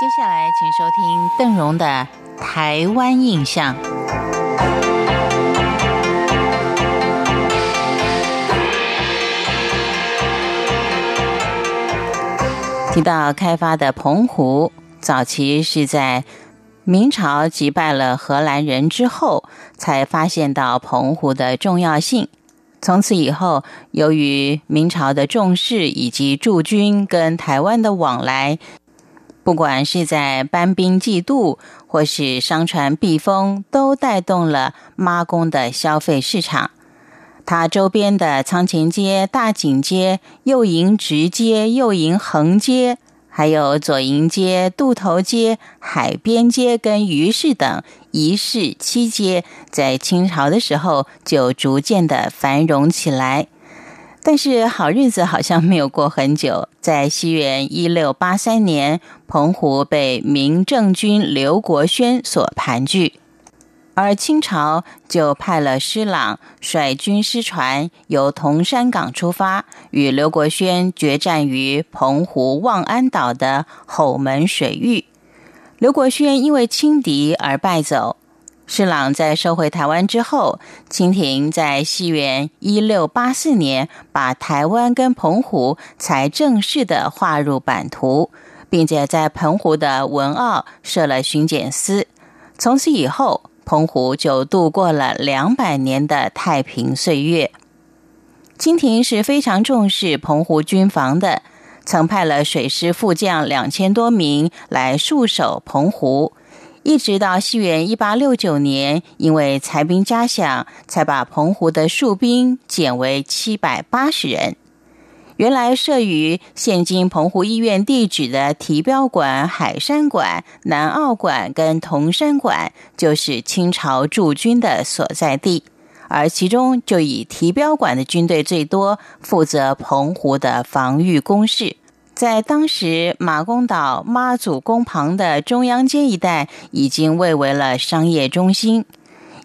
接下来，请收听邓荣的《台湾印象》。提到开发的澎湖，早期是在明朝击败了荷兰人之后，才发现到澎湖的重要性。从此以后，由于明朝的重视以及驻军跟台湾的往来。不管是在搬兵济渡，或是商船避风，都带动了妈宫的消费市场。它周边的仓前街、大井街、右营直街、右营横街，还有左营街、渡头街、海边街跟鱼市等一市七街，在清朝的时候就逐渐的繁荣起来。但是好日子好像没有过很久，在西元一六八三年，澎湖被明政军刘国轩所盘踞，而清朝就派了施琅率军师船由铜山港出发，与刘国轩决战于澎湖望安岛的吼门水域。刘国轩因为轻敌而败走。施琅在收回台湾之后，清廷在西元一六八四年把台湾跟澎湖才正式的划入版图，并且在澎湖的文澳设了巡检司。从此以后，澎湖就度过了两百年的太平岁月。清廷是非常重视澎湖军防的，曾派了水师副将两千多名来戍守澎湖。一直到西元一八六九年，因为裁兵加饷，才把澎湖的戍兵减为七百八十人。原来设于现今澎湖医院地址的提标馆、海山馆、南澳馆跟铜山馆，就是清朝驻军的所在地，而其中就以提标馆的军队最多，负责澎湖的防御工事。在当时马公岛妈祖宫旁的中央街一带，已经蔚为了商业中心。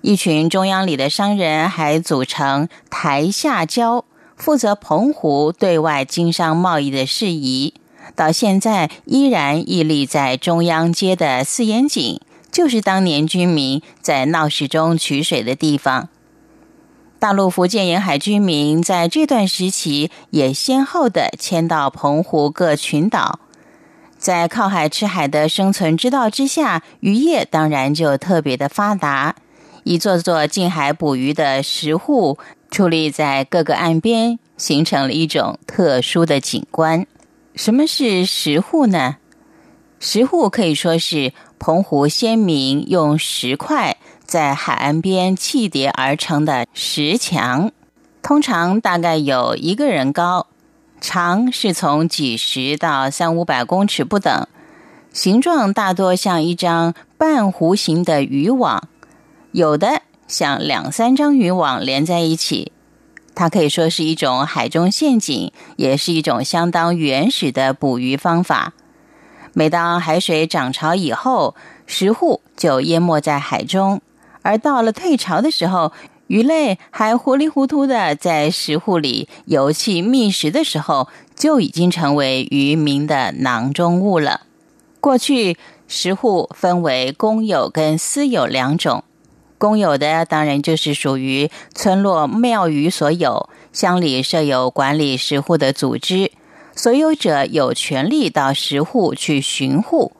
一群中央里的商人还组成台下交，负责澎湖对外经商贸易的事宜。到现在依然屹立在中央街的四眼井，就是当年居民在闹市中取水的地方。大陆福建沿海居民在这段时期也先后的迁到澎湖各群岛，在靠海吃海的生存之道之下，渔业当然就特别的发达。一座座近海捕鱼的石户矗立在各个岸边，形成了一种特殊的景观。什么是石户呢？石户可以说是澎湖先民用石块。在海岸边砌叠而成的石墙，通常大概有一个人高，长是从几十到三五百公尺不等，形状大多像一张半弧形的渔网，有的像两三张渔网连在一起。它可以说是一种海中陷阱，也是一种相当原始的捕鱼方法。每当海水涨潮以后，石户就淹没在海中。而到了退潮的时候，鱼类还糊里糊涂的在石户里游憩觅食的时候，就已经成为渔民的囊中物了。过去石户分为公有跟私有两种，公有的当然就是属于村落庙宇所有，乡里设有管理石户的组织，所有者有权利到石户去巡护。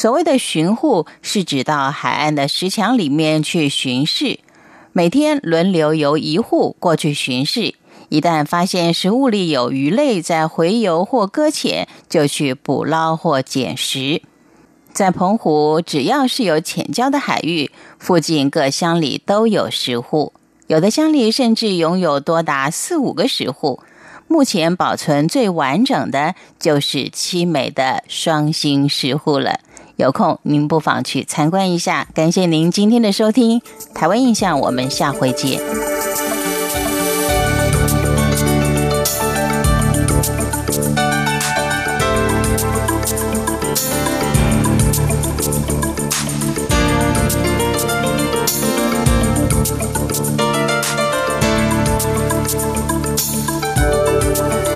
所谓的巡护是指到海岸的石墙里面去巡视，每天轮流由一户过去巡视。一旦发现食物里有鱼类在洄游或搁浅，就去捕捞或捡食。在澎湖，只要是有浅礁的海域，附近各乡里都有石户，有的乡里甚至拥有多达四五个石户。目前保存最完整的就是凄美的双星石户了。有空您不妨去参观一下。感谢您今天的收听，《台湾印象》，我们下回见。